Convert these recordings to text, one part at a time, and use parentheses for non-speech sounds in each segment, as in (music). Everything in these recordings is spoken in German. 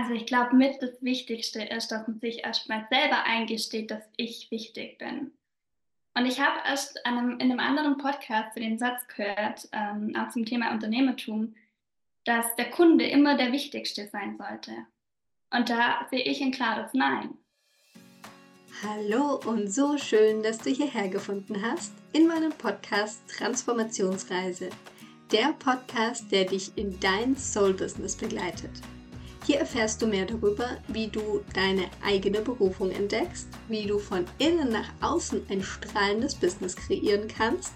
Also ich glaube, mit das Wichtigste ist, dass man sich erstmal selber eingesteht, dass ich wichtig bin. Und ich habe erst einem, in einem anderen Podcast den Satz gehört, ähm, auch zum Thema Unternehmertum, dass der Kunde immer der Wichtigste sein sollte. Und da sehe ich ein klares Nein. Hallo und so schön, dass du hierher gefunden hast in meinem Podcast Transformationsreise. Der Podcast, der dich in dein Soul-Business begleitet. Hier erfährst du mehr darüber, wie du deine eigene Berufung entdeckst, wie du von innen nach außen ein strahlendes Business kreieren kannst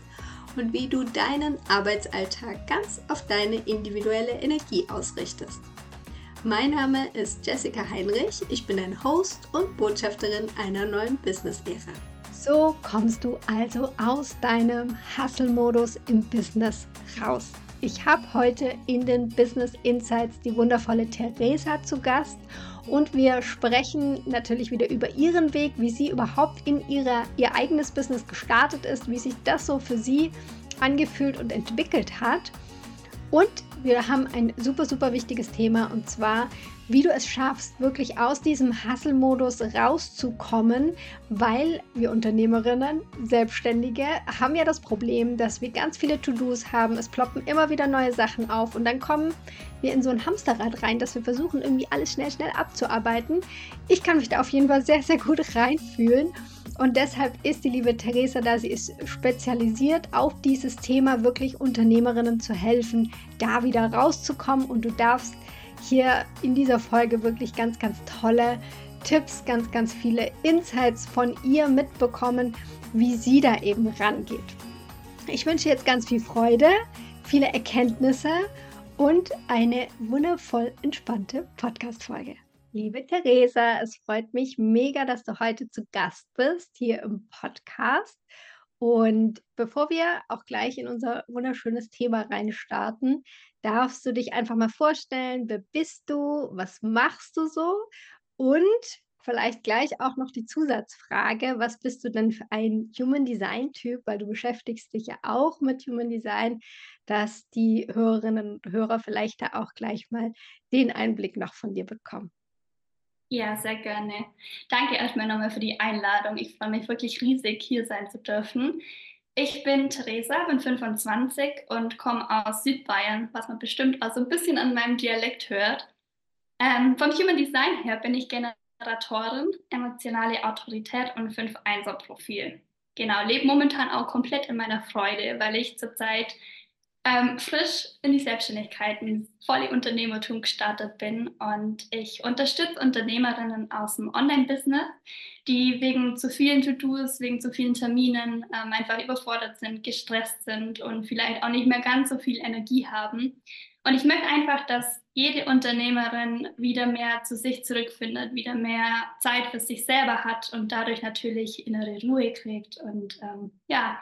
und wie du deinen Arbeitsalltag ganz auf deine individuelle Energie ausrichtest. Mein Name ist Jessica Heinrich, ich bin ein Host und Botschafterin einer neuen Business-Ära. So kommst du also aus deinem Hustle-Modus im Business raus. Ich habe heute in den Business Insights die wundervolle Theresa zu Gast und wir sprechen natürlich wieder über ihren Weg, wie sie überhaupt in ihrer, ihr eigenes Business gestartet ist, wie sich das so für sie angefühlt und entwickelt hat. Und wir haben ein super, super wichtiges Thema und zwar, wie du es schaffst, wirklich aus diesem Hustle-Modus rauszukommen, weil wir Unternehmerinnen, Selbstständige haben ja das Problem, dass wir ganz viele To-Dos haben. Es ploppen immer wieder neue Sachen auf und dann kommen wir in so ein Hamsterrad rein, dass wir versuchen, irgendwie alles schnell, schnell abzuarbeiten. Ich kann mich da auf jeden Fall sehr, sehr gut reinfühlen. Und deshalb ist die liebe Theresa da, sie ist spezialisiert auf dieses Thema, wirklich Unternehmerinnen zu helfen, da wieder rauszukommen. Und du darfst hier in dieser Folge wirklich ganz, ganz tolle Tipps, ganz, ganz viele Insights von ihr mitbekommen, wie sie da eben rangeht. Ich wünsche jetzt ganz viel Freude, viele Erkenntnisse und eine wundervoll entspannte Podcast-Folge. Liebe Theresa, es freut mich mega, dass du heute zu Gast bist hier im Podcast. Und bevor wir auch gleich in unser wunderschönes Thema reinstarten, darfst du dich einfach mal vorstellen, wer bist du, was machst du so und vielleicht gleich auch noch die Zusatzfrage, was bist du denn für ein Human Design Typ, weil du beschäftigst dich ja auch mit Human Design, dass die Hörerinnen und Hörer vielleicht da auch gleich mal den Einblick noch von dir bekommen. Ja, sehr gerne. Danke erstmal nochmal für die Einladung. Ich freue mich wirklich riesig, hier sein zu dürfen. Ich bin Theresa, bin 25 und komme aus Südbayern, was man bestimmt auch so ein bisschen an meinem Dialekt hört. Ähm, vom Human Design her bin ich Generatorin, emotionale Autorität und 5-1er-Profil. Genau, lebe momentan auch komplett in meiner Freude, weil ich zurzeit ähm, frisch in die Selbstständigkeit, in volle Unternehmertum gestartet bin und ich unterstütze Unternehmerinnen aus dem Online-Business, die wegen zu vielen To-Dos, wegen zu vielen Terminen ähm, einfach überfordert sind, gestresst sind und vielleicht auch nicht mehr ganz so viel Energie haben. Und ich möchte einfach, dass jede Unternehmerin wieder mehr zu sich zurückfindet, wieder mehr Zeit für sich selber hat und dadurch natürlich innere Ruhe kriegt und ähm, ja,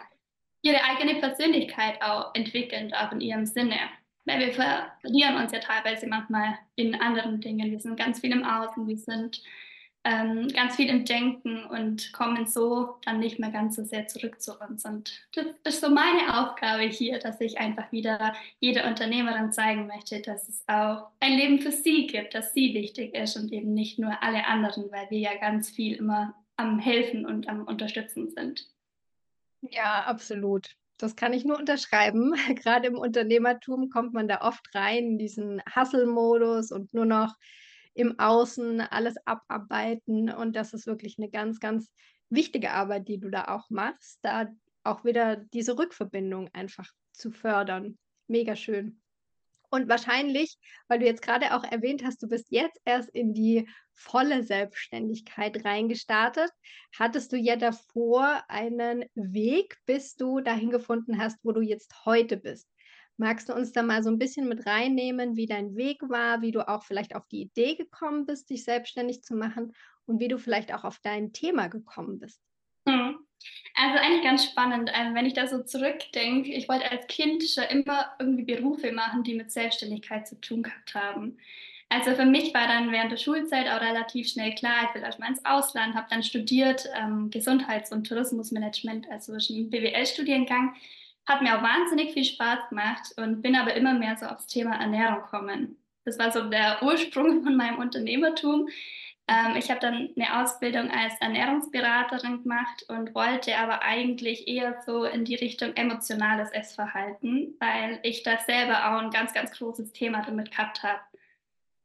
ihre eigene Persönlichkeit auch entwickeln, auch in ihrem Sinne. Weil wir verlieren uns ja teilweise manchmal in anderen Dingen. Wir sind ganz viel im Außen, wir sind ähm, ganz viel im Denken und kommen so dann nicht mehr ganz so sehr zurück zu uns. Und das ist so meine Aufgabe hier, dass ich einfach wieder jeder Unternehmerin zeigen möchte, dass es auch ein Leben für sie gibt, dass sie wichtig ist und eben nicht nur alle anderen, weil wir ja ganz viel immer am Helfen und am Unterstützen sind. Ja, absolut. Das kann ich nur unterschreiben. (laughs) Gerade im Unternehmertum kommt man da oft rein in diesen Hustle-Modus und nur noch im Außen alles abarbeiten. Und das ist wirklich eine ganz, ganz wichtige Arbeit, die du da auch machst, da auch wieder diese Rückverbindung einfach zu fördern. Mega schön. Und wahrscheinlich, weil du jetzt gerade auch erwähnt hast, du bist jetzt erst in die volle Selbstständigkeit reingestartet, hattest du ja davor einen Weg, bis du dahin gefunden hast, wo du jetzt heute bist. Magst du uns da mal so ein bisschen mit reinnehmen, wie dein Weg war, wie du auch vielleicht auf die Idee gekommen bist, dich selbstständig zu machen und wie du vielleicht auch auf dein Thema gekommen bist? Mhm. Also eigentlich ganz spannend, ähm, wenn ich da so zurückdenke. Ich wollte als Kind schon immer irgendwie Berufe machen, die mit Selbstständigkeit zu tun gehabt haben. Also für mich war dann während der Schulzeit auch relativ schnell klar, ich will erstmal ins Ausland, habe dann studiert ähm, Gesundheits- und Tourismusmanagement, also einen BWL-Studiengang. Hat mir auch wahnsinnig viel Spaß gemacht und bin aber immer mehr so aufs Thema Ernährung gekommen. das war so der Ursprung von meinem Unternehmertum. Ähm, ich habe dann eine Ausbildung als Ernährungsberaterin gemacht und wollte aber eigentlich eher so in die Richtung emotionales Essverhalten, weil ich da selber auch ein ganz, ganz großes Thema damit gehabt habe.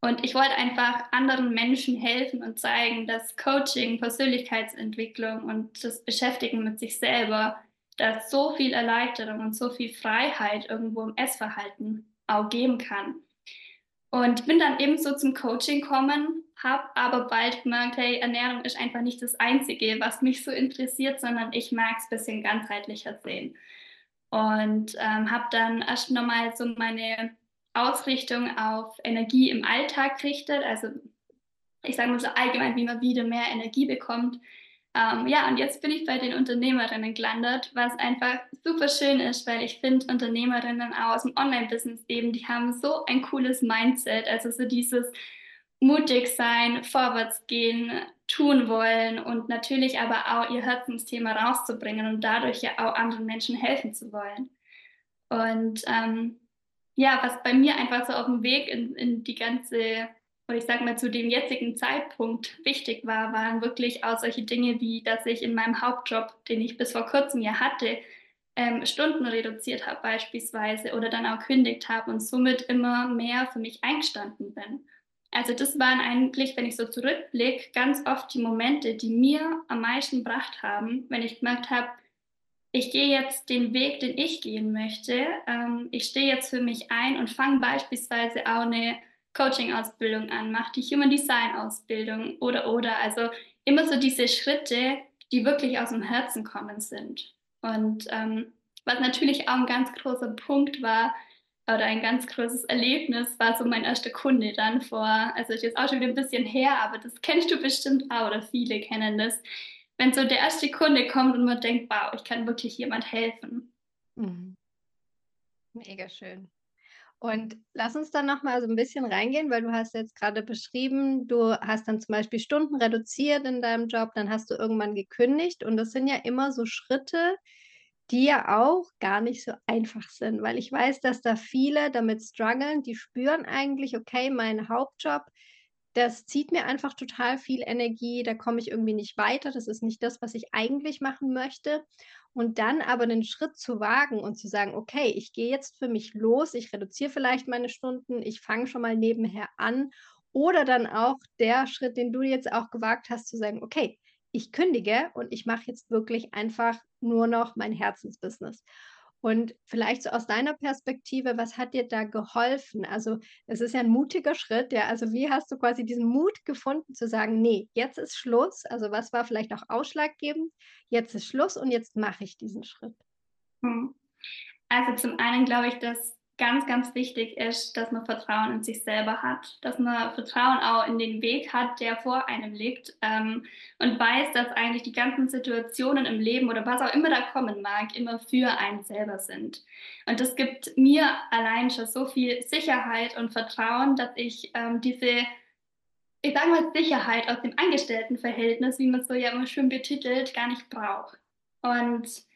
Und ich wollte einfach anderen Menschen helfen und zeigen, dass Coaching, Persönlichkeitsentwicklung und das Beschäftigen mit sich selber, da so viel Erleichterung und so viel Freiheit irgendwo im Essverhalten auch geben kann. Und bin dann ebenso zum Coaching gekommen, habe aber bald gemerkt, hey, Ernährung ist einfach nicht das Einzige, was mich so interessiert, sondern ich mag es ein bisschen ganzheitlicher sehen. Und ähm, habe dann erst nochmal so meine Ausrichtung auf Energie im Alltag gerichtet, also ich sage mal so allgemein, wie man wieder mehr Energie bekommt. Ähm, ja, und jetzt bin ich bei den Unternehmerinnen gelandet, was einfach super schön ist, weil ich finde Unternehmerinnen auch aus dem Online-Business eben, die haben so ein cooles Mindset, also so dieses mutig sein, vorwärts gehen, tun wollen und natürlich aber auch ihr Herzensthema rauszubringen und dadurch ja auch anderen Menschen helfen zu wollen. Und ähm, ja, was bei mir einfach so auf dem Weg in, in die ganze und ich sage mal zu dem jetzigen Zeitpunkt wichtig war, waren wirklich auch solche Dinge wie, dass ich in meinem Hauptjob, den ich bis vor kurzem ja hatte, ähm, Stunden reduziert habe beispielsweise oder dann auch kündigt habe und somit immer mehr für mich eingestanden bin. Also das waren eigentlich, wenn ich so zurückblicke, ganz oft die Momente, die mir am meisten gebracht haben, wenn ich gemerkt habe, ich gehe jetzt den Weg, den ich gehen möchte. Ähm, ich stehe jetzt für mich ein und fange beispielsweise auch eine Coaching-Ausbildung an, mache die Human Design-Ausbildung oder oder. Also immer so diese Schritte, die wirklich aus dem Herzen kommen sind. Und ähm, was natürlich auch ein ganz großer Punkt war, oder ein ganz großes Erlebnis war so mein erster Kunde dann vor, also ist jetzt auch schon wieder ein bisschen her, aber das kennst du bestimmt auch oder viele kennen das. Wenn so der erste Kunde kommt und man denkt, wow, ich kann wirklich jemand helfen. Mhm. Mega schön. Und lass uns dann noch mal so ein bisschen reingehen, weil du hast jetzt gerade beschrieben, du hast dann zum Beispiel Stunden reduziert in deinem Job, dann hast du irgendwann gekündigt und das sind ja immer so Schritte, die ja auch gar nicht so einfach sind, weil ich weiß, dass da viele damit strugglen, die spüren eigentlich, okay, mein Hauptjob, das zieht mir einfach total viel Energie, da komme ich irgendwie nicht weiter, das ist nicht das, was ich eigentlich machen möchte. Und dann aber den Schritt zu wagen und zu sagen, okay, ich gehe jetzt für mich los, ich reduziere vielleicht meine Stunden, ich fange schon mal nebenher an. Oder dann auch der Schritt, den du jetzt auch gewagt hast, zu sagen, okay, ich kündige und ich mache jetzt wirklich einfach nur noch mein Herzensbusiness. Und vielleicht so aus deiner Perspektive, was hat dir da geholfen? Also, es ist ja ein mutiger Schritt, ja. Also, wie hast du quasi diesen Mut gefunden zu sagen, nee, jetzt ist Schluss? Also, was war vielleicht auch ausschlaggebend? Jetzt ist Schluss und jetzt mache ich diesen Schritt. Hm. Also zum einen glaube ich, dass ganz, ganz wichtig ist, dass man Vertrauen in sich selber hat, dass man Vertrauen auch in den Weg hat, der vor einem liegt ähm, und weiß, dass eigentlich die ganzen Situationen im Leben oder was auch immer da kommen mag, immer für einen selber sind. Und das gibt mir allein schon so viel Sicherheit und Vertrauen, dass ich ähm, diese, ich sage mal, Sicherheit aus dem Angestelltenverhältnis, wie man es so ja immer schön betitelt, gar nicht brauche. Und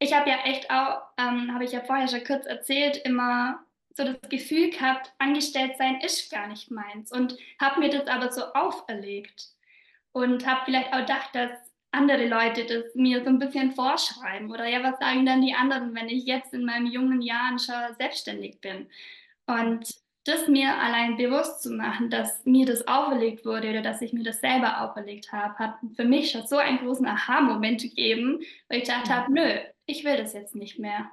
ich habe ja echt auch, ähm, habe ich ja vorher schon kurz erzählt, immer so das Gefühl gehabt, angestellt sein ist gar nicht meins und habe mir das aber so auferlegt und habe vielleicht auch gedacht, dass andere Leute das mir so ein bisschen vorschreiben oder ja, was sagen dann die anderen, wenn ich jetzt in meinen jungen Jahren schon selbstständig bin? Und das mir allein bewusst zu machen, dass mir das auferlegt wurde oder dass ich mir das selber auferlegt habe, hat für mich schon so einen großen Aha-Moment gegeben, weil ich gedacht habe, nö, ich will das jetzt nicht mehr.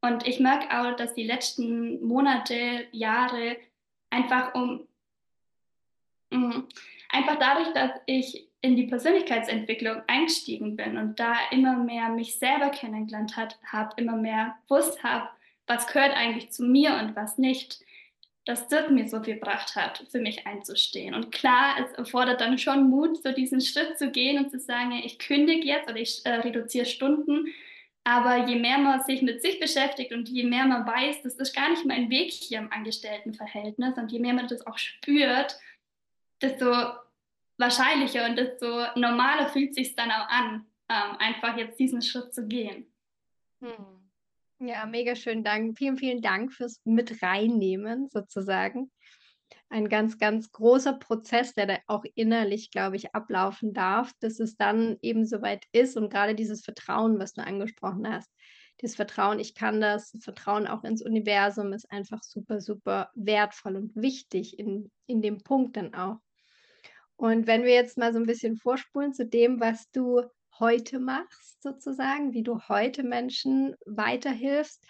Und ich merke auch, dass die letzten Monate, Jahre einfach um, mm, einfach dadurch, dass ich in die Persönlichkeitsentwicklung eingestiegen bin und da immer mehr mich selber kennengelernt habe, immer mehr gewusst habe, was gehört eigentlich zu mir und was nicht, dass das mir so viel gebracht hat, für mich einzustehen. Und klar, es erfordert dann schon Mut, so diesen Schritt zu gehen und zu sagen, ich kündige jetzt oder ich äh, reduziere Stunden aber je mehr man sich mit sich beschäftigt und je mehr man weiß, das ist gar nicht mein Weg hier im Angestelltenverhältnis und je mehr man das auch spürt, desto wahrscheinlicher und desto normaler fühlt sich dann auch an, ähm, einfach jetzt diesen Schritt zu gehen. Hm. Ja, mega schön Dank. Vielen, vielen Dank fürs Mit reinnehmen sozusagen. Ein ganz, ganz großer Prozess, der da auch innerlich, glaube ich, ablaufen darf, dass es dann eben soweit ist und gerade dieses Vertrauen, was du angesprochen hast, das Vertrauen, ich kann das, das Vertrauen auch ins Universum ist einfach super, super wertvoll und wichtig in, in dem Punkt dann auch. Und wenn wir jetzt mal so ein bisschen vorspulen zu dem, was du heute machst, sozusagen, wie du heute Menschen weiterhilfst,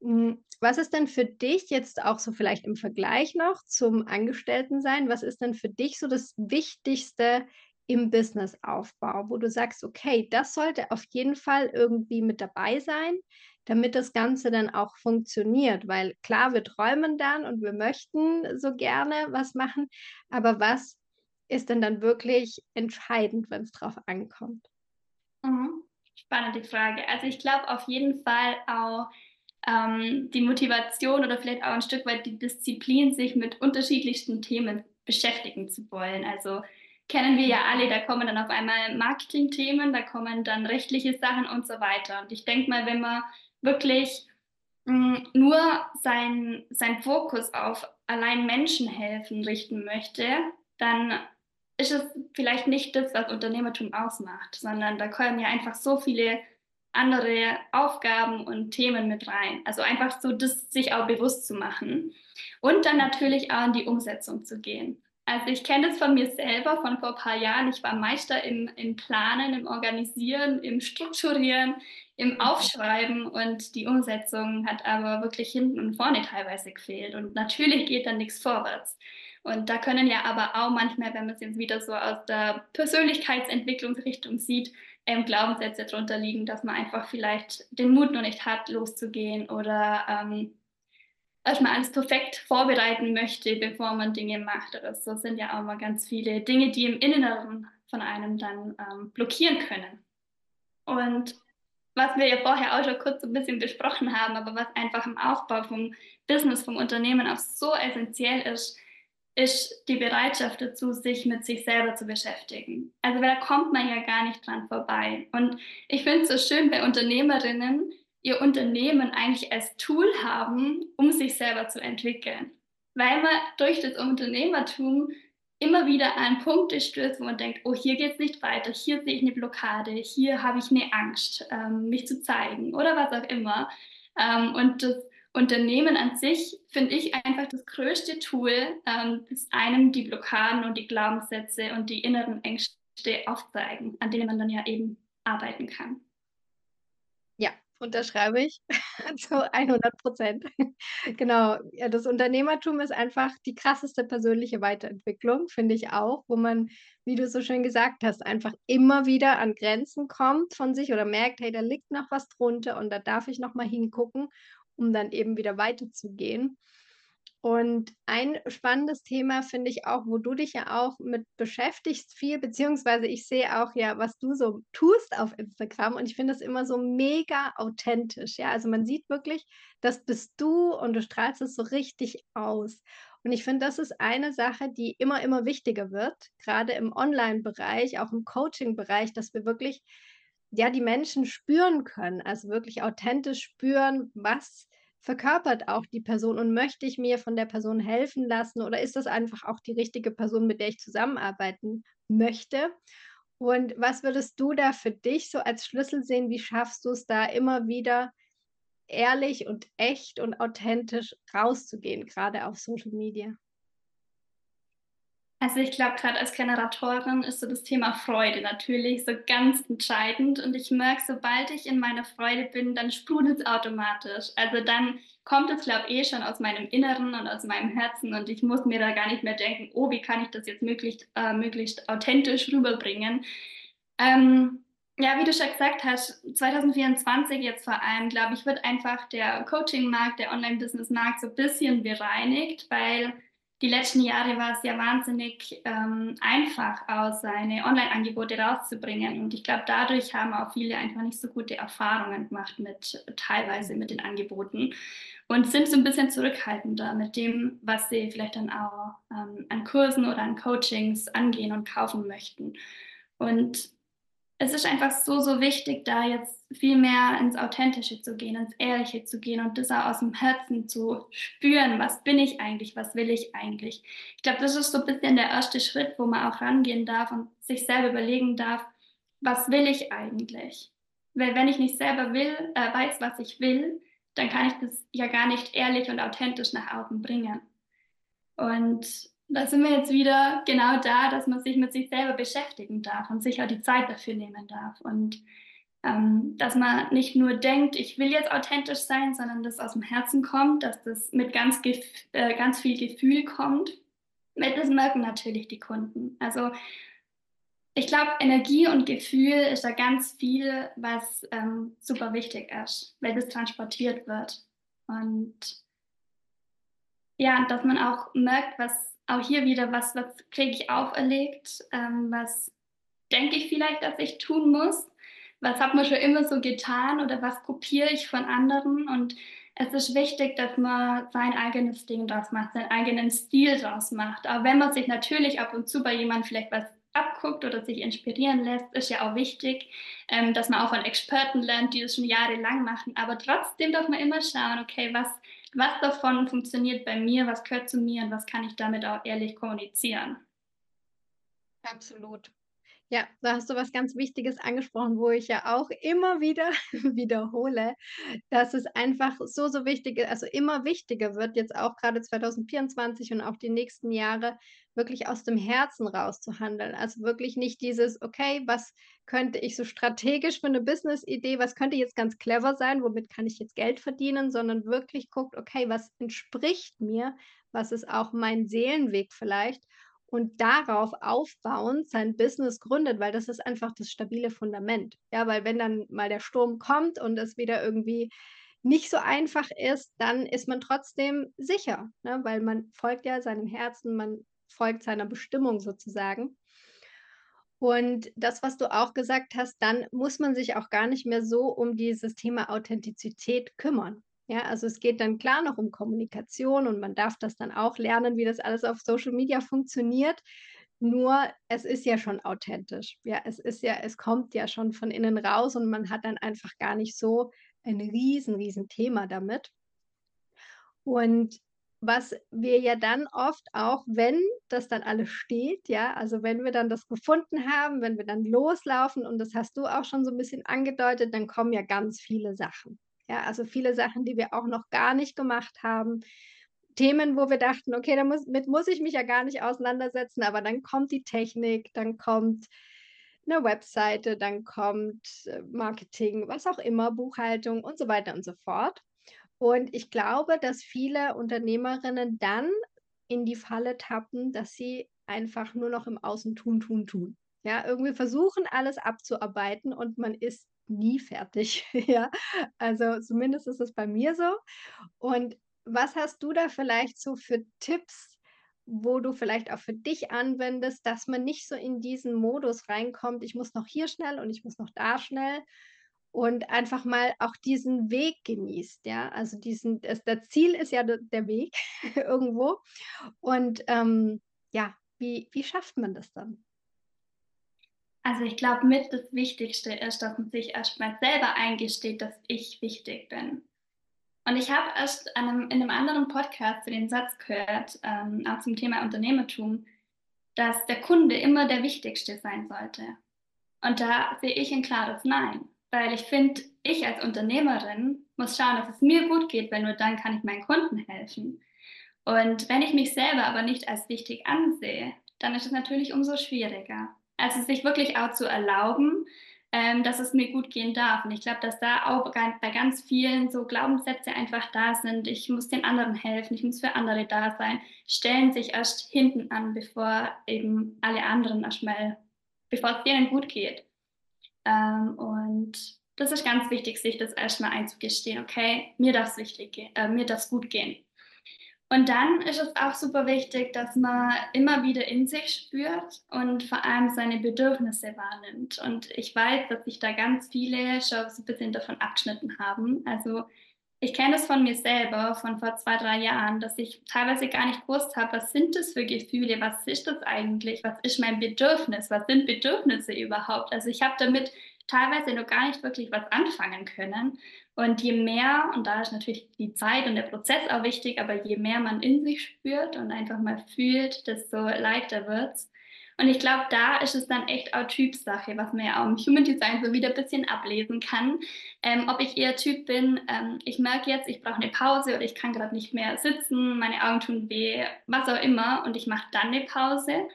was ist denn für dich jetzt auch so vielleicht im Vergleich noch zum Angestelltensein? Was ist denn für dich so das Wichtigste im Businessaufbau, wo du sagst, okay, das sollte auf jeden Fall irgendwie mit dabei sein, damit das Ganze dann auch funktioniert. Weil klar, wir träumen dann und wir möchten so gerne was machen, aber was ist denn dann wirklich entscheidend, wenn es drauf ankommt? Mhm. Spannende Frage. Also ich glaube auf jeden Fall auch ähm, die Motivation oder vielleicht auch ein Stück weit die Disziplin, sich mit unterschiedlichsten Themen beschäftigen zu wollen. Also kennen wir ja alle, da kommen dann auf einmal Marketing-Themen, da kommen dann rechtliche Sachen und so weiter. Und ich denke mal, wenn man wirklich mh, mm, nur sein, sein Fokus auf allein Menschen helfen richten möchte, dann ist es vielleicht nicht das, was Unternehmertum ausmacht, sondern da kommen ja einfach so viele andere Aufgaben und Themen mit rein. Also einfach so das sich auch bewusst zu machen und dann natürlich auch in die Umsetzung zu gehen. Also ich kenne das von mir selber von vor ein paar Jahren. Ich war Meister im, im Planen, im Organisieren, im Strukturieren, im mhm. Aufschreiben und die Umsetzung hat aber wirklich hinten und vorne teilweise gefehlt. Und natürlich geht dann nichts vorwärts. Und da können ja aber auch manchmal, wenn man es jetzt wieder so aus der Persönlichkeitsentwicklungsrichtung sieht, ähm, Glaubenssätze darunter liegen, dass man einfach vielleicht den Mut noch nicht hat, loszugehen oder ähm, erstmal alles perfekt vorbereiten möchte, bevor man Dinge macht oder so, sind ja auch mal ganz viele Dinge, die im Inneren von einem dann ähm, blockieren können. Und was wir ja vorher auch schon kurz ein bisschen besprochen haben, aber was einfach im Aufbau vom Business, vom Unternehmen auch so essentiell ist, ist die Bereitschaft dazu, sich mit sich selber zu beschäftigen. Also da kommt man ja gar nicht dran vorbei. Und ich finde es so schön bei Unternehmerinnen, ihr Unternehmen eigentlich als Tool haben, um sich selber zu entwickeln. Weil man durch das Unternehmertum immer wieder an Punkte stößt, wo man denkt, oh, hier geht es nicht weiter, hier sehe ich eine Blockade, hier habe ich eine Angst, ähm, mich zu zeigen oder was auch immer. Ähm, und das Unternehmen an sich finde ich einfach das größte Tool, ähm, das einem die Blockaden und die Glaubenssätze und die inneren Ängste aufzeigen, an denen man dann ja eben arbeiten kann. Unterschreibe ich. (laughs) Zu 100 Prozent. (laughs) genau, ja, das Unternehmertum ist einfach die krasseste persönliche Weiterentwicklung, finde ich auch, wo man, wie du so schön gesagt hast, einfach immer wieder an Grenzen kommt von sich oder merkt, hey, da liegt noch was drunter und da darf ich noch mal hingucken, um dann eben wieder weiterzugehen. Und ein spannendes Thema finde ich auch, wo du dich ja auch mit beschäftigst viel, beziehungsweise ich sehe auch ja, was du so tust auf Instagram und ich finde das immer so mega authentisch. Ja, also man sieht wirklich, das bist du und du strahlst es so richtig aus. Und ich finde, das ist eine Sache, die immer, immer wichtiger wird, gerade im Online-Bereich, auch im Coaching-Bereich, dass wir wirklich, ja, die Menschen spüren können, also wirklich authentisch spüren, was verkörpert auch die Person und möchte ich mir von der Person helfen lassen oder ist das einfach auch die richtige Person, mit der ich zusammenarbeiten möchte? Und was würdest du da für dich so als Schlüssel sehen? Wie schaffst du es da immer wieder ehrlich und echt und authentisch rauszugehen, gerade auf Social Media? Also ich glaube, gerade als Generatorin ist so das Thema Freude natürlich so ganz entscheidend. Und ich merke, sobald ich in meiner Freude bin, dann sprudelt es automatisch. Also dann kommt es, glaube ich, eh schon aus meinem Inneren und aus meinem Herzen. Und ich muss mir da gar nicht mehr denken, oh, wie kann ich das jetzt möglichst, äh, möglichst authentisch rüberbringen. Ähm, ja, wie du schon gesagt hast, 2024 jetzt vor allem, glaube ich, wird einfach der Coaching-Markt, der Online-Business-Markt so ein bisschen bereinigt, weil die letzten Jahre war es ja wahnsinnig ähm, einfach, auch seine Online-Angebote rauszubringen. Und ich glaube, dadurch haben auch viele einfach nicht so gute Erfahrungen gemacht mit teilweise mit den Angeboten und sind so ein bisschen zurückhaltender mit dem, was sie vielleicht dann auch ähm, an Kursen oder an Coachings angehen und kaufen möchten. Und es ist einfach so, so wichtig, da jetzt viel mehr ins Authentische zu gehen, ins Ehrliche zu gehen und das auch aus dem Herzen zu spüren. Was bin ich eigentlich? Was will ich eigentlich? Ich glaube, das ist so ein bisschen der erste Schritt, wo man auch rangehen darf und sich selber überlegen darf, was will ich eigentlich? Weil wenn ich nicht selber will, äh, weiß, was ich will, dann kann ich das ja gar nicht ehrlich und authentisch nach außen bringen. Und da sind wir jetzt wieder genau da, dass man sich mit sich selber beschäftigen darf und sich auch die Zeit dafür nehmen darf. Und ähm, dass man nicht nur denkt, ich will jetzt authentisch sein, sondern dass aus dem Herzen kommt, dass das mit ganz, äh, ganz viel Gefühl kommt. Das merken natürlich die Kunden. Also ich glaube, Energie und Gefühl ist da ganz viel, was ähm, super wichtig ist, weil das transportiert wird. Und ja, dass man auch merkt, was auch hier wieder, was, was kriege ich auferlegt, ähm, was denke ich vielleicht, dass ich tun muss, was hat man schon immer so getan oder was kopiere ich von anderen. Und es ist wichtig, dass man sein eigenes Ding draus macht, seinen eigenen Stil draus macht. Auch wenn man sich natürlich ab und zu bei jemandem vielleicht was abguckt oder sich inspirieren lässt, ist ja auch wichtig, ähm, dass man auch von Experten lernt, die das schon jahrelang machen. Aber trotzdem darf man immer schauen, okay, was, was davon funktioniert bei mir, was gehört zu mir und was kann ich damit auch ehrlich kommunizieren. Absolut. Ja, da hast du was ganz Wichtiges angesprochen, wo ich ja auch immer wieder (laughs) wiederhole, dass es einfach so, so wichtig ist, also immer wichtiger wird, jetzt auch gerade 2024 und auch die nächsten Jahre, wirklich aus dem Herzen raus zu handeln. Also wirklich nicht dieses, okay, was könnte ich so strategisch für eine Business-Idee, was könnte jetzt ganz clever sein, womit kann ich jetzt Geld verdienen, sondern wirklich guckt, okay, was entspricht mir, was ist auch mein Seelenweg vielleicht und darauf aufbauend sein Business gründet, weil das ist einfach das stabile Fundament. Ja, weil wenn dann mal der Sturm kommt und es wieder irgendwie nicht so einfach ist, dann ist man trotzdem sicher, ne? weil man folgt ja seinem Herzen, man folgt seiner Bestimmung sozusagen. Und das, was du auch gesagt hast, dann muss man sich auch gar nicht mehr so um dieses Thema Authentizität kümmern. Ja, also es geht dann klar noch um Kommunikation und man darf das dann auch lernen, wie das alles auf Social Media funktioniert. Nur es ist ja schon authentisch. Ja, es ist ja, es kommt ja schon von innen raus und man hat dann einfach gar nicht so ein riesen, riesen Thema damit. Und was wir ja dann oft auch, wenn das dann alles steht, ja, also wenn wir dann das gefunden haben, wenn wir dann loslaufen und das hast du auch schon so ein bisschen angedeutet, dann kommen ja ganz viele Sachen. Ja, also viele Sachen, die wir auch noch gar nicht gemacht haben. Themen, wo wir dachten, okay, damit muss ich mich ja gar nicht auseinandersetzen, aber dann kommt die Technik, dann kommt eine Webseite, dann kommt äh, Marketing, was auch immer, Buchhaltung und so weiter und so fort. Und ich glaube, dass viele Unternehmerinnen dann in die Falle tappen, dass sie einfach nur noch im Außen tun, tun, tun. Ja, irgendwie versuchen, alles abzuarbeiten und man ist nie fertig. (laughs) ja, also zumindest ist es bei mir so. Und was hast du da vielleicht so für Tipps, wo du vielleicht auch für dich anwendest, dass man nicht so in diesen Modus reinkommt, ich muss noch hier schnell und ich muss noch da schnell und einfach mal auch diesen Weg genießt, ja, also diesen, das, das Ziel ist ja der Weg (laughs) irgendwo und ähm, ja, wie, wie schafft man das dann? Also ich glaube, mit das Wichtigste ist, dass man sich erstmal selber eingesteht, dass ich wichtig bin. Und ich habe erst einem, in einem anderen Podcast den Satz gehört, ähm, auch zum Thema Unternehmertum, dass der Kunde immer der Wichtigste sein sollte. Und da sehe ich ein klares Nein, weil ich finde, ich als Unternehmerin muss schauen, dass es mir gut geht, weil nur dann kann ich meinen Kunden helfen. Und wenn ich mich selber aber nicht als wichtig ansehe, dann ist es natürlich umso schwieriger. Also sich wirklich auch zu erlauben, ähm, dass es mir gut gehen darf. Und ich glaube, dass da auch bei ganz vielen so Glaubenssätze einfach da sind. Ich muss den anderen helfen, ich muss für andere da sein, stellen sich erst hinten an, bevor eben alle anderen erstmal, bevor es denen gut geht. Ähm, und das ist ganz wichtig, sich das erstmal einzugestehen. Okay, mir darf es äh, mir darf es gut gehen. Und dann ist es auch super wichtig, dass man immer wieder in sich spürt und vor allem seine Bedürfnisse wahrnimmt. Und ich weiß, dass sich da ganz viele schon so ein bisschen davon abgeschnitten haben. Also ich kenne das von mir selber, von vor zwei, drei Jahren, dass ich teilweise gar nicht gewusst habe, was sind das für Gefühle, was ist das eigentlich, was ist mein Bedürfnis, was sind Bedürfnisse überhaupt. Also ich habe damit teilweise noch gar nicht wirklich was anfangen können. Und je mehr, und da ist natürlich die Zeit und der Prozess auch wichtig, aber je mehr man in sich spürt und einfach mal fühlt, desto leichter wird es. Und ich glaube, da ist es dann echt auch Typsache, was man ja auch im Human Design so wieder ein bisschen ablesen kann. Ähm, ob ich eher Typ bin, ähm, ich merke jetzt, ich brauche eine Pause oder ich kann gerade nicht mehr sitzen, meine Augen tun weh, was auch immer, und ich mache dann eine Pause.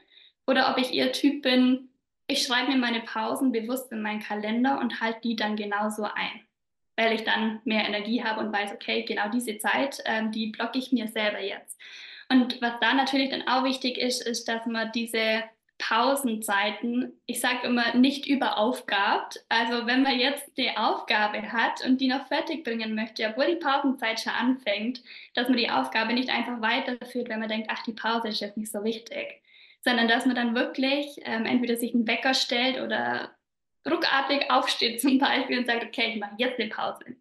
Oder ob ich eher Typ bin, ich schreibe mir meine Pausen bewusst in meinen Kalender und halte die dann genauso ein, weil ich dann mehr Energie habe und weiß, okay, genau diese Zeit, ähm, die blocke ich mir selber jetzt. Und was da natürlich dann auch wichtig ist, ist, dass man diese Pausenzeiten, ich sage immer, nicht überaufgabt. Also wenn man jetzt eine Aufgabe hat und die noch fertig bringen möchte, obwohl die Pausenzeit schon anfängt, dass man die Aufgabe nicht einfach weiterführt, wenn man denkt, ach, die Pause ist jetzt nicht so wichtig, sondern dass man dann wirklich ähm, entweder sich einen Wecker stellt oder ruckartig aufsteht zum Beispiel und sagt, okay, ich mache jetzt eine Pause.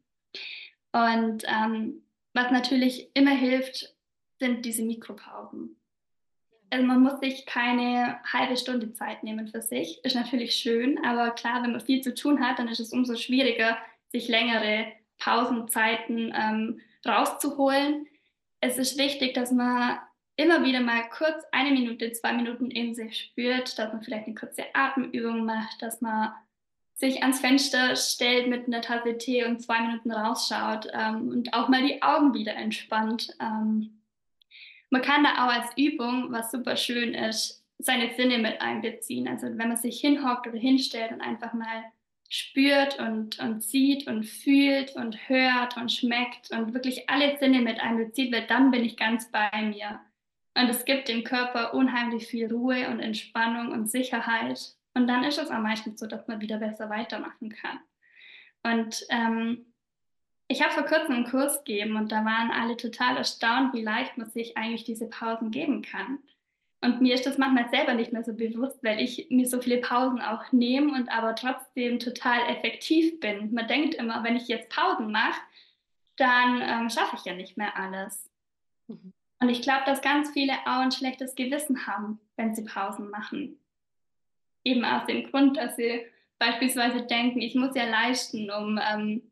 Und ähm, was natürlich immer hilft, sind diese Mikropausen also man muss sich keine halbe Stunde Zeit nehmen für sich. Ist natürlich schön, aber klar, wenn man viel zu tun hat, dann ist es umso schwieriger, sich längere Pausenzeiten ähm, rauszuholen. Es ist wichtig, dass man immer wieder mal kurz eine Minute, zwei Minuten in sich spürt, dass man vielleicht eine kurze Atemübung macht, dass man sich ans Fenster stellt mit einer Tasse Tee und zwei Minuten rausschaut ähm, und auch mal die Augen wieder entspannt. Ähm, man kann da auch als Übung, was super schön ist, seine Sinne mit einbeziehen. Also wenn man sich hinhockt oder hinstellt und einfach mal spürt und, und sieht und fühlt und hört und schmeckt und wirklich alle Sinne mit einbezieht, weil dann bin ich ganz bei mir. Und es gibt dem Körper unheimlich viel Ruhe und Entspannung und Sicherheit. Und dann ist es am meisten so, dass man wieder besser weitermachen kann. Und ähm, ich habe vor kurzem einen Kurs gegeben und da waren alle total erstaunt, wie leicht man sich eigentlich diese Pausen geben kann. Und mir ist das manchmal selber nicht mehr so bewusst, weil ich mir so viele Pausen auch nehme und aber trotzdem total effektiv bin. Man denkt immer, wenn ich jetzt Pausen mache, dann ähm, schaffe ich ja nicht mehr alles. Mhm. Und ich glaube, dass ganz viele auch ein schlechtes Gewissen haben, wenn sie Pausen machen. Eben aus dem Grund, dass sie beispielsweise denken, ich muss ja leisten, um ähm,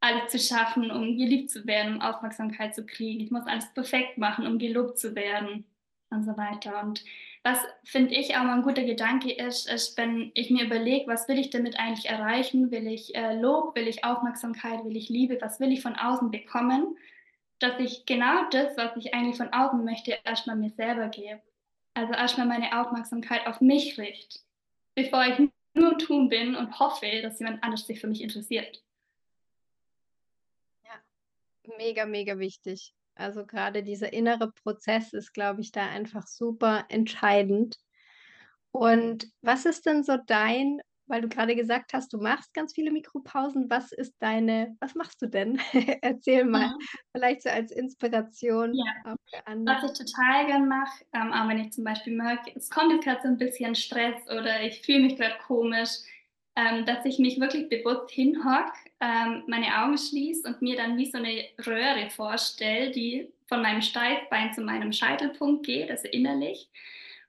alles zu schaffen, um geliebt zu werden, um Aufmerksamkeit zu kriegen. Ich muss alles perfekt machen, um gelobt zu werden und so weiter. Und was finde ich auch mal ein guter Gedanke ist, ist, wenn ich mir überlege, was will ich damit eigentlich erreichen? Will ich äh, Lob, will ich Aufmerksamkeit, will ich Liebe, was will ich von außen bekommen? Dass ich genau das, was ich eigentlich von außen möchte, erstmal mir selber gebe. Also erstmal meine Aufmerksamkeit auf mich richte, bevor ich nur tun bin und hoffe, dass jemand anders sich für mich interessiert mega, mega wichtig. Also gerade dieser innere Prozess ist, glaube ich, da einfach super entscheidend. Und was ist denn so dein, weil du gerade gesagt hast, du machst ganz viele Mikropausen, was ist deine, was machst du denn? (laughs) Erzähl mal, ja. vielleicht so als Inspiration. Ja. Was ich total gern mache, ähm, auch wenn ich zum Beispiel merke, es kommt jetzt gerade so ein bisschen Stress oder ich fühle mich gerade komisch, ähm, dass ich mich wirklich bewusst hinhocke, ähm, meine Augen schließe und mir dann wie so eine Röhre vorstelle, die von meinem Steißbein zu meinem Scheitelpunkt geht, also innerlich.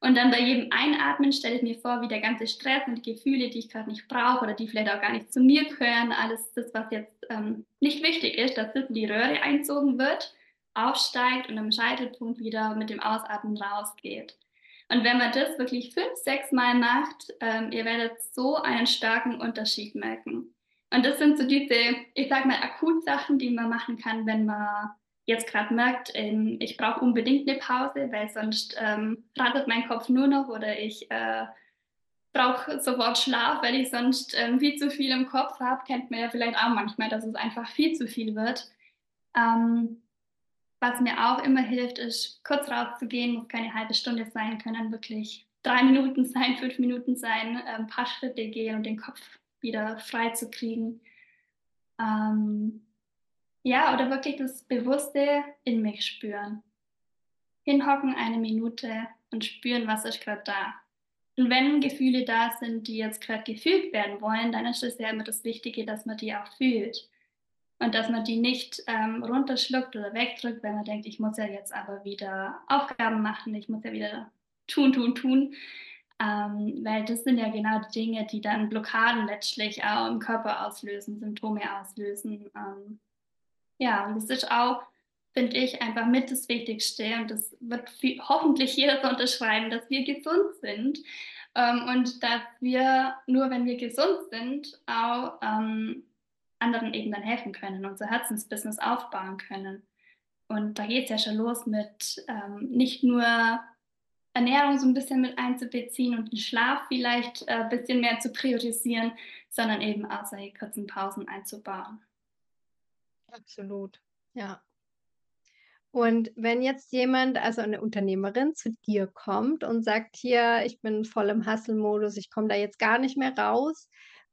Und dann bei jedem Einatmen stelle ich mir vor, wie der ganze Stress und die Gefühle, die ich gerade nicht brauche oder die vielleicht auch gar nicht zu mir gehören, alles das, was jetzt ähm, nicht wichtig ist, dass das in die Röhre einzogen wird, aufsteigt und am Scheitelpunkt wieder mit dem Ausatmen rausgeht. Und wenn man das wirklich fünf, sechs Mal macht, ähm, ihr werdet so einen starken Unterschied merken. Und das sind so diese, ich sag mal, Akutsachen, die man machen kann, wenn man jetzt gerade merkt, ähm, ich brauche unbedingt eine Pause, weil sonst ähm, rattert mein Kopf nur noch oder ich äh, brauche sofort Schlaf, weil ich sonst ähm, viel zu viel im Kopf habe. Kennt man ja vielleicht auch manchmal, dass es einfach viel zu viel wird. Ähm, was mir auch immer hilft, ist kurz rauszugehen, muss keine halbe Stunde sein, können wirklich drei Minuten sein, (laughs) fünf Minuten sein, ein paar Schritte gehen und den Kopf wieder frei zu kriegen. Ähm, ja, oder wirklich das Bewusste in mich spüren. Hinhocken eine Minute und spüren, was ist gerade da. Und wenn Gefühle da sind, die jetzt gerade gefühlt werden wollen, dann ist es ja immer das Wichtige, dass man die auch fühlt. und dass man die nicht ähm, runterschluckt oder wegdrückt, wenn man denkt, ich muss ja jetzt aber wieder Aufgaben machen, ich muss ja wieder tun, tun, tun. Ähm, weil das sind ja genau die Dinge, die dann Blockaden letztlich auch im Körper auslösen, Symptome auslösen. Ähm, ja, und das ist auch, finde ich, einfach mit das Wichtigste und das wird viel, hoffentlich jeder so unterschreiben, dass wir gesund sind ähm, und dass wir nur, wenn wir gesund sind, auch ähm, anderen eben dann helfen können, unser Herzensbusiness aufbauen können. Und da geht es ja schon los mit ähm, nicht nur Ernährung so ein bisschen mit einzubeziehen und den Schlaf vielleicht ein äh, bisschen mehr zu priorisieren, sondern eben auch solche kurzen Pausen einzubauen. Absolut, ja. Und wenn jetzt jemand, also eine Unternehmerin, zu dir kommt und sagt, hier, ich bin voll im Hustle-Modus, ich komme da jetzt gar nicht mehr raus,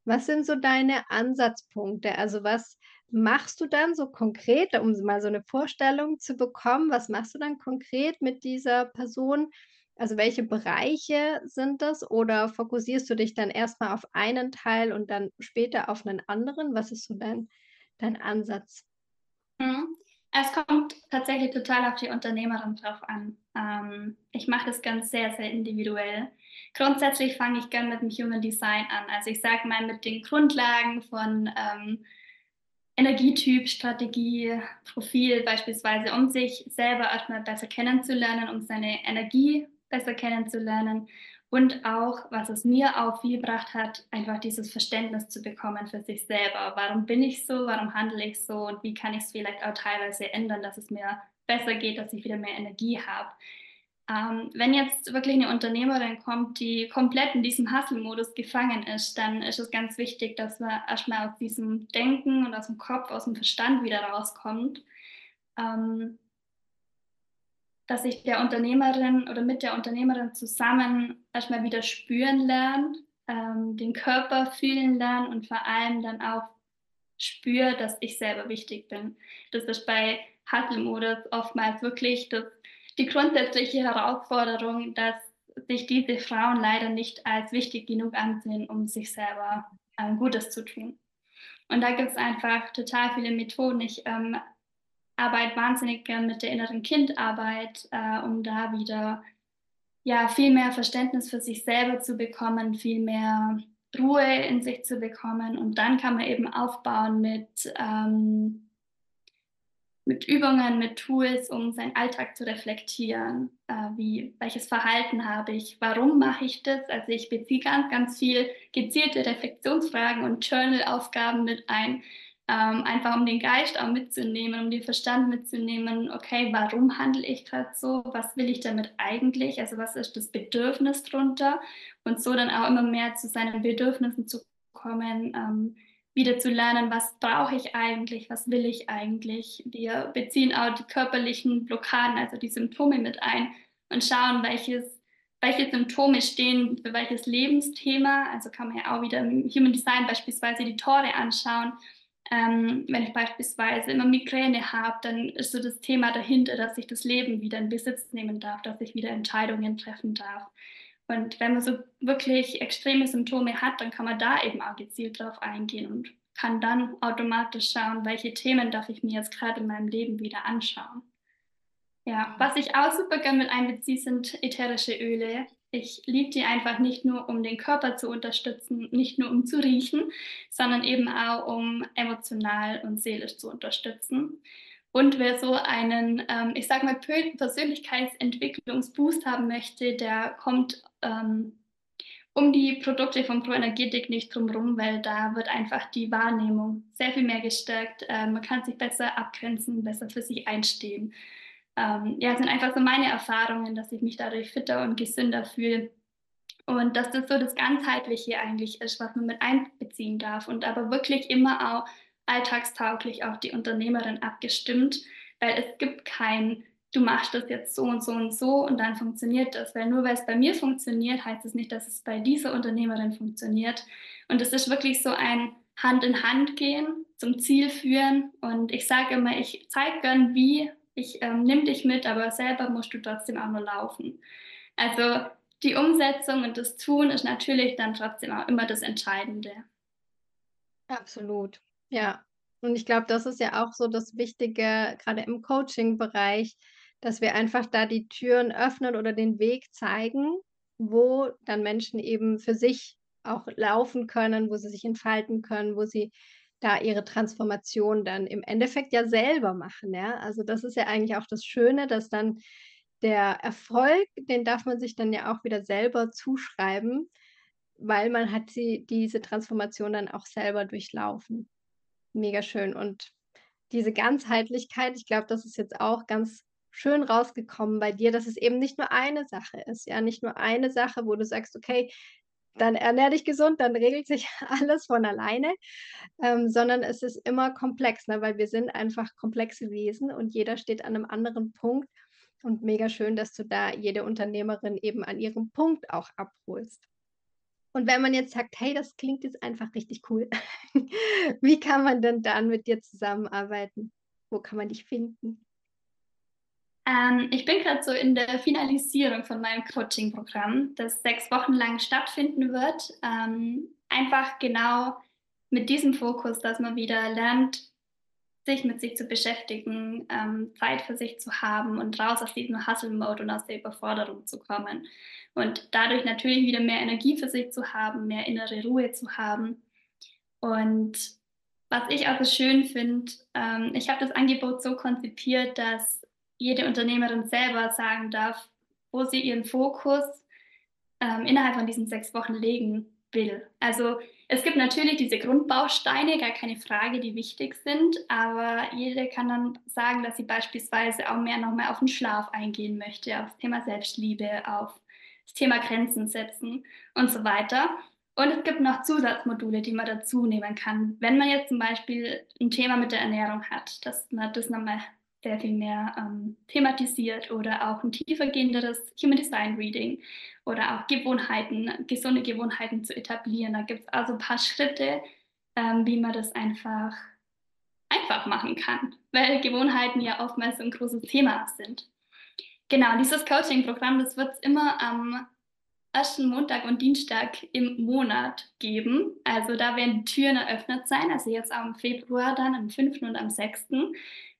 was sind so deine Ansatzpunkte? Also was machst du dann so konkret, um mal so eine Vorstellung zu bekommen? Was machst du dann konkret mit dieser Person? Also welche Bereiche sind das? Oder fokussierst du dich dann erstmal auf einen Teil und dann später auf einen anderen? Was ist so dein, dein Ansatz? Mhm. Es kommt tatsächlich total auf die Unternehmerin drauf an. Ähm, ich mache das ganz sehr, sehr individuell. Grundsätzlich fange ich gerne mit dem Human Design an. Also ich sage mal mit den Grundlagen von ähm, Energietyp, Strategie, Profil beispielsweise, um sich selber erstmal besser kennenzulernen, um seine Energie besser kennenzulernen und auch, was es mir auch viel gebracht hat, einfach dieses Verständnis zu bekommen für sich selber. Warum bin ich so? Warum handle ich so? Und wie kann ich es vielleicht auch teilweise ändern, dass es mir besser geht, dass ich wieder mehr Energie habe? Ähm, wenn jetzt wirklich eine Unternehmerin kommt, die komplett in diesem Hustle-Modus gefangen ist, dann ist es ganz wichtig, dass man erstmal aus diesem Denken und aus dem Kopf, aus dem Verstand wieder rauskommt. Ähm, dass ich der Unternehmerin oder mit der Unternehmerin zusammen erstmal wieder spüren lernt, ähm, den Körper fühlen lernt und vor allem dann auch spüre, dass ich selber wichtig bin. Das ist bei Hustle-Modus oftmals wirklich das, die grundsätzliche Herausforderung, dass sich diese Frauen leider nicht als wichtig genug ansehen, um sich selber ähm, Gutes zu tun. Und da gibt es einfach total viele Methoden. Ich ähm, arbeite wahnsinnig gern mit der inneren Kindarbeit, äh, um da wieder ja, viel mehr Verständnis für sich selber zu bekommen, viel mehr Ruhe in sich zu bekommen. Und dann kann man eben aufbauen mit, ähm, mit Übungen, mit Tools, um seinen Alltag zu reflektieren. Äh, wie, welches Verhalten habe ich? Warum mache ich das? Also ich beziehe ganz, ganz viel gezielte Reflexionsfragen und Journal-Aufgaben mit ein ähm, einfach um den Geist auch mitzunehmen, um den Verstand mitzunehmen, okay, warum handle ich gerade so, was will ich damit eigentlich, also was ist das Bedürfnis drunter? Und so dann auch immer mehr zu seinen Bedürfnissen zu kommen, ähm, wieder zu lernen, was brauche ich eigentlich, was will ich eigentlich. Wir beziehen auch die körperlichen Blockaden, also die Symptome mit ein und schauen, welches welche Symptome stehen für welches Lebensthema. Also kann man ja auch wieder im Human Design beispielsweise die Tore anschauen ähm, wenn ich beispielsweise immer Migräne habe, dann ist so das Thema dahinter, dass ich das Leben wieder in Besitz nehmen darf, dass ich wieder Entscheidungen treffen darf. Und wenn man so wirklich extreme Symptome hat, dann kann man da eben auch gezielt drauf eingehen und kann dann automatisch schauen, welche Themen darf ich mir jetzt gerade in meinem Leben wieder anschauen. Ja, was ich auch super gerne mit einbeziehe, sind ätherische Öle. Ich liebe die einfach nicht nur, um den Körper zu unterstützen, nicht nur um zu riechen, sondern eben auch, um emotional und seelisch zu unterstützen. Und wer so einen, ähm, ich sage mal, Persönlichkeitsentwicklungsboost haben möchte, der kommt ähm, um die Produkte von Proenergetik nicht drumherum, weil da wird einfach die Wahrnehmung sehr viel mehr gestärkt. Äh, man kann sich besser abgrenzen, besser für sich einstehen ähm, ja, sind einfach so meine Erfahrungen, dass ich mich dadurch fitter und gesünder fühle. Und dass das so das Ganzheitliche eigentlich ist, was man mit einbeziehen darf und aber wirklich immer auch alltagstauglich auf die Unternehmerin abgestimmt, weil es gibt kein, du machst das jetzt so und so und so und dann funktioniert das, weil nur weil es bei mir funktioniert, heißt es nicht, dass es bei dieser Unternehmerin funktioniert. Und es ist wirklich so ein Hand in Hand gehen, zum Ziel führen und ich sage immer, ich zeige gern, wie ich ähm, nehme dich mit, aber selber musst du trotzdem auch nur laufen. Also die Umsetzung und das Tun ist natürlich dann trotzdem auch immer das Entscheidende. Absolut, ja. Und ich glaube, das ist ja auch so das Wichtige, gerade im Coaching-Bereich, dass wir einfach da die Türen öffnen oder den Weg zeigen, wo dann Menschen eben für sich auch laufen können, wo sie sich entfalten können, wo sie da ihre Transformation dann im Endeffekt ja selber machen, ja? Also, das ist ja eigentlich auch das Schöne, dass dann der Erfolg, den darf man sich dann ja auch wieder selber zuschreiben, weil man hat sie diese Transformation dann auch selber durchlaufen. Mega schön und diese Ganzheitlichkeit, ich glaube, das ist jetzt auch ganz schön rausgekommen bei dir, dass es eben nicht nur eine Sache ist, ja, nicht nur eine Sache, wo du sagst: „Okay, dann ernähr dich gesund, dann regelt sich (laughs) alles von alleine“, ähm, sondern es ist immer komplex, ne, weil wir sind einfach komplexe Wesen und jeder steht an 'nem anderen Punkt und mega schön, dass du da jede Unternehmerin eben an ihrem Punkt auch abholst. Und wenn man jetzt sagt: „Hey, das klingt jetzt einfach richtig cool“, (laughs) wie kann man denn dann mit dir zusammenarbeiten? Wo kann man dich finden? Ähm, ich bin gerade so in der Finalisierung von meinem Coaching-Programm, das sechs Wochen lang stattfinden wird. Ähm, einfach genau mit diesem Fokus, dass man wieder lernt, sich mit sich zu beschäftigen, ähm, Zeit für sich zu haben und raus aus diesem Hustle-Mode und aus der Überforderung zu kommen. Und dadurch natürlich wieder mehr Energie für sich zu haben, mehr innere Ruhe zu haben. Und was ich auch so schön finde, ähm, ich habe das Angebot so konzipiert, dass jede Unternehmerin selber sagen darf, wo sie ihren Fokus ähm, innerhalb von diesen sechs Wochen legen will. Also es gibt natürlich diese Grundbausteine, gar keine Frage, die wichtig sind, aber jede kann dann sagen, dass sie beispielsweise auch mehr nochmal auf den Schlaf eingehen möchte, auf das Thema Selbstliebe, auf das Thema Grenzen setzen und so weiter. Und es gibt noch Zusatzmodule, die man dazu nehmen kann. Wenn man jetzt zum Beispiel ein Thema mit der Ernährung hat, dass man das nochmal sehr viel mehr ähm, thematisiert oder auch ein tiefergehenderes Human Design Reading oder auch Gewohnheiten, gesunde Gewohnheiten zu etablieren. Da gibt es also ein paar Schritte, ähm, wie man das einfach einfach machen kann, weil Gewohnheiten ja oftmals so ein großes Thema sind. Genau, dieses Coaching-Programm, das wird es immer am ersten Montag und Dienstag im Monat geben. Also da werden Türen eröffnet sein, also jetzt am Februar dann, am 5. und am 6.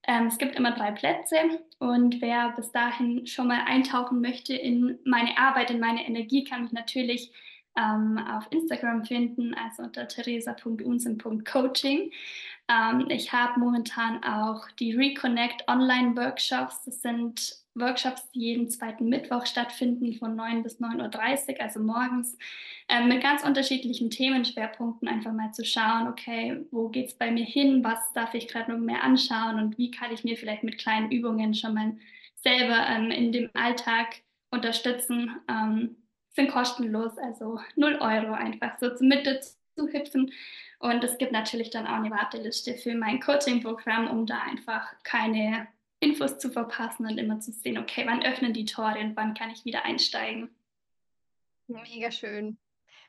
Ähm, es gibt immer drei Plätze und wer bis dahin schon mal eintauchen möchte in meine Arbeit, in meine Energie, kann mich natürlich ähm, auf Instagram finden, also unter theresa.unsen.coaching. Ähm, ich habe momentan auch die Reconnect Online Workshops. Das sind Workshops, die jeden zweiten Mittwoch stattfinden von 9 bis 9.30 Uhr, also morgens, äh, mit ganz unterschiedlichen Themenschwerpunkten einfach mal zu schauen, okay, wo geht es bei mir hin, was darf ich gerade noch mehr anschauen und wie kann ich mir vielleicht mit kleinen Übungen schon mal selber ähm, in dem Alltag unterstützen. Ähm, sind kostenlos, also 0 Euro einfach so zur Mitte zu hüpfen. Und es gibt natürlich dann auch eine Warteliste für mein Coaching-Programm, um da einfach keine Infos zu verpassen und immer zu sehen, okay, wann öffnen die Tore und wann kann ich wieder einsteigen. Mega schön.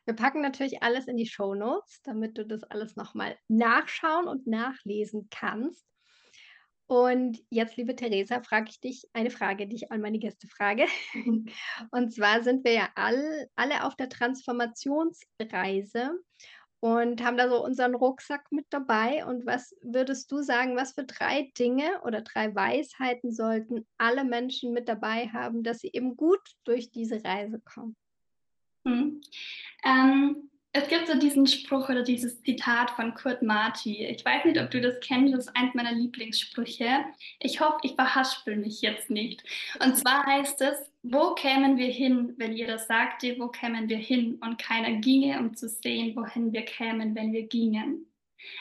Wir packen natürlich alles in die Show Notes, damit du das alles nochmal nachschauen und nachlesen kannst. Und jetzt, liebe Theresa, frage ich dich eine Frage, die ich an meine Gäste frage. (laughs) Und zwar sind wir ja all, alle auf der Transformationsreise und haben da so unseren Rucksack mit dabei. Und was würdest du sagen, was für drei Dinge oder drei Weisheiten sollten alle Menschen mit dabei haben, dass sie eben gut durch diese Reise kommen? Hm. Ähm, es gibt so diesen Spruch oder dieses Zitat von Kurt Marti. Ich weiß nicht, ob du das kennst, das ist eins meiner Lieblingssprüche. Ich hoffe, ich verhaspel mich jetzt nicht. Und zwar heißt es, wo kämen wir hin, wenn jeder sagte, wo kämen wir hin und keiner ginge, um zu sehen, wohin wir kämen, wenn wir gingen.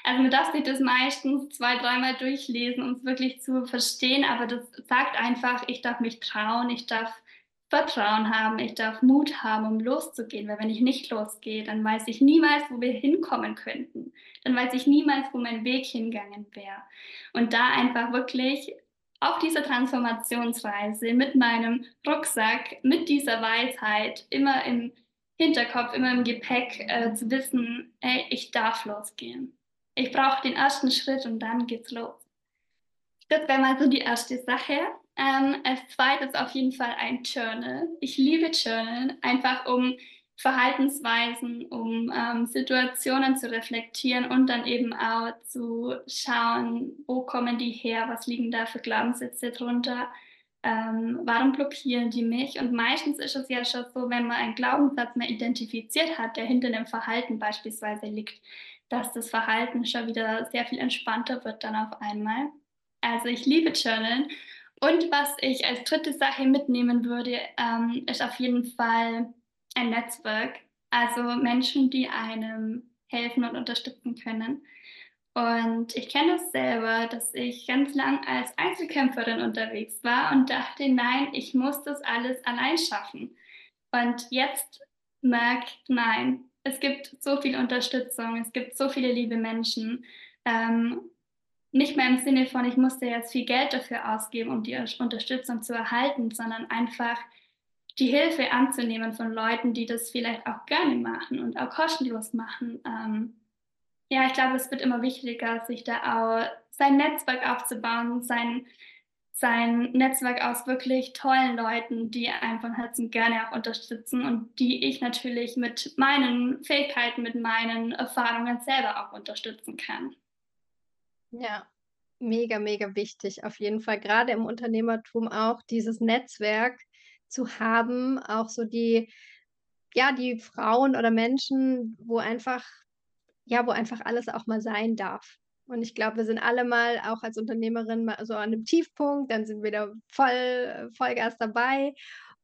Also man darf sich das meistens zwei, dreimal durchlesen, um es wirklich zu verstehen, aber das sagt einfach, ich darf mich trauen, ich darf Vertrauen haben, ich darf Mut haben, um loszugehen, weil wenn ich nicht losgehe, dann weiß ich niemals, wo wir hinkommen könnten. Dann weiß ich niemals, wo mein Weg hingegangen wäre. Und da einfach wirklich auf dieser Transformationsreise mit meinem Rucksack, mit dieser Weisheit, immer im Hinterkopf, immer im Gepäck äh, zu wissen, hey, ich darf losgehen. Ich brauche den ersten Schritt und dann geht's los. Das wäre mal so die erste Sache. Ähm, als zweites auf jeden Fall ein Journal. Ich liebe Journal, einfach um Verhaltensweisen, um ähm, Situationen zu reflektieren und dann eben auch zu schauen, wo kommen die her, was liegen da für Glaubenssätze drunter, ähm, warum blockieren die mich? Und meistens ist es ja schon so, wenn man einen Glaubenssatz mehr identifiziert hat, der hinter dem Verhalten beispielsweise liegt, dass das Verhalten schon wieder sehr viel entspannter wird dann auf einmal. Also ich liebe Journalen. Und was ich als dritte Sache mitnehmen würde, ähm, ist auf jeden Fall ein Netzwerk. Also Menschen, die einem helfen und unterstützen können. Und ich kenne es selber, dass ich ganz lang als Einzelkämpferin unterwegs war und dachte, nein, ich muss das alles allein schaffen. Und jetzt merkt, nein, es gibt so viel Unterstützung, es gibt so viele liebe Menschen. Ähm, nicht mehr im Sinne von, ich musste jetzt viel Geld dafür ausgeben, um die Unterstützung zu erhalten, sondern einfach die Hilfe anzunehmen von Leuten, die das vielleicht auch gerne machen und auch kostenlos machen. Ähm, ja, ich glaube, es wird immer wichtiger, sich da auch sein Netzwerk aufzubauen, sein, sein Netzwerk aus wirklich tollen Leuten, die einen von Herzen gerne auch unterstützen und die ich natürlich mit meinen Fähigkeiten, mit meinen Erfahrungen selber auch unterstützen kann. Ja, mega, mega wichtig. Auf jeden Fall, gerade im Unternehmertum auch dieses Netzwerk zu haben, auch so die, ja, die Frauen oder Menschen, wo einfach ja, wo einfach alles auch mal sein darf. Und ich glaube, wir sind alle mal auch als Unternehmerin mal so an einem Tiefpunkt, dann sind wir wieder voll Vollgas dabei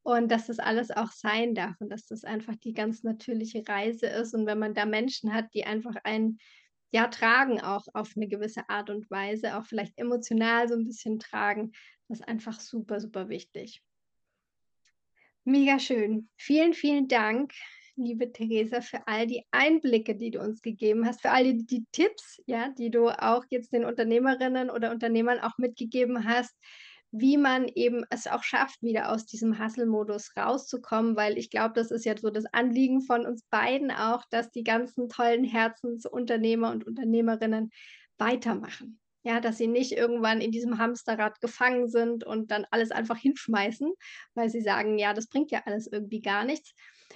und dass das alles auch sein darf und dass das einfach die ganz natürliche Reise ist und wenn man da Menschen hat, die einfach einen ja tragen auch auf eine gewisse Art und Weise, auch vielleicht emotional so ein bisschen tragen, das ist einfach super, super wichtig. Mega schön. Vielen, vielen Dank liebe Theresa, für all die Einblicke, die du uns gegeben hast, für all die, die Tipps, ja, die du auch jetzt den Unternehmerinnen oder Unternehmern auch mitgegeben hast, wie man eben es auch schafft, wieder aus diesem Hustle-Modus rauszukommen, weil ich glaube, das ist ja so das Anliegen von uns beiden auch, dass die ganzen tollen Herzensunternehmer und Unternehmerinnen weitermachen. Ja, dass sie nicht irgendwann in diesem Hamsterrad gefangen sind und dann alles einfach hinschmeißen, weil sie sagen, ja, das bringt ja alles irgendwie gar nichts,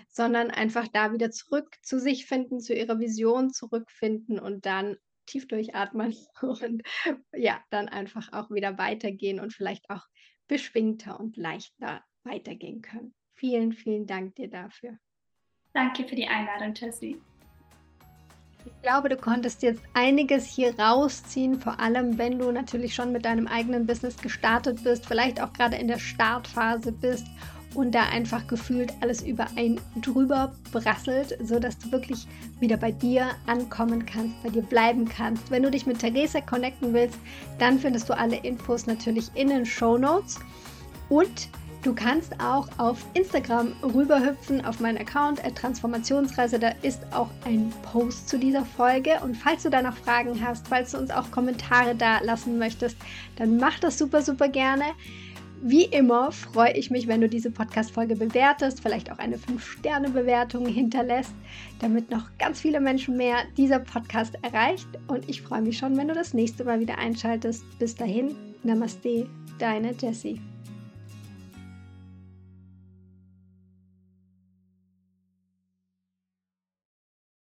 sondern einfach da wieder zurück zu sich finden, zu ihrer Vision zurückfinden und dann tief durchatmen (laughs) und ja, dann einfach auch wieder weitergehen und vielleicht auch beschwingter und leichter weitergehen können. Vielen, vielen Dank dir dafür. Danke für die Einladung, Jessie. Ich glaube, du konntest jetzt einiges hier rausziehen, vor allem wenn du natürlich schon mit deinem eigenen Business gestartet bist, vielleicht auch gerade in der Startphase bist und da einfach gefühlt alles über ein drüber brasselt, sodass du wirklich wieder bei dir ankommen kannst, bei dir bleiben kannst. Wenn du dich mit Theresa connecten willst, dann findest du alle Infos natürlich in den Show Notes. Und du kannst auch auf Instagram rüberhüpfen auf meinen Account Transformationsreise. Da ist auch ein Post zu dieser Folge. Und falls du da noch Fragen hast, falls du uns auch Kommentare da lassen möchtest, dann mach das super, super gerne. Wie immer freue ich mich, wenn du diese Podcast-Folge bewertest, vielleicht auch eine 5-Sterne-Bewertung hinterlässt, damit noch ganz viele Menschen mehr dieser Podcast erreicht. Und ich freue mich schon, wenn du das nächste Mal wieder einschaltest. Bis dahin, Namaste, deine Jessie.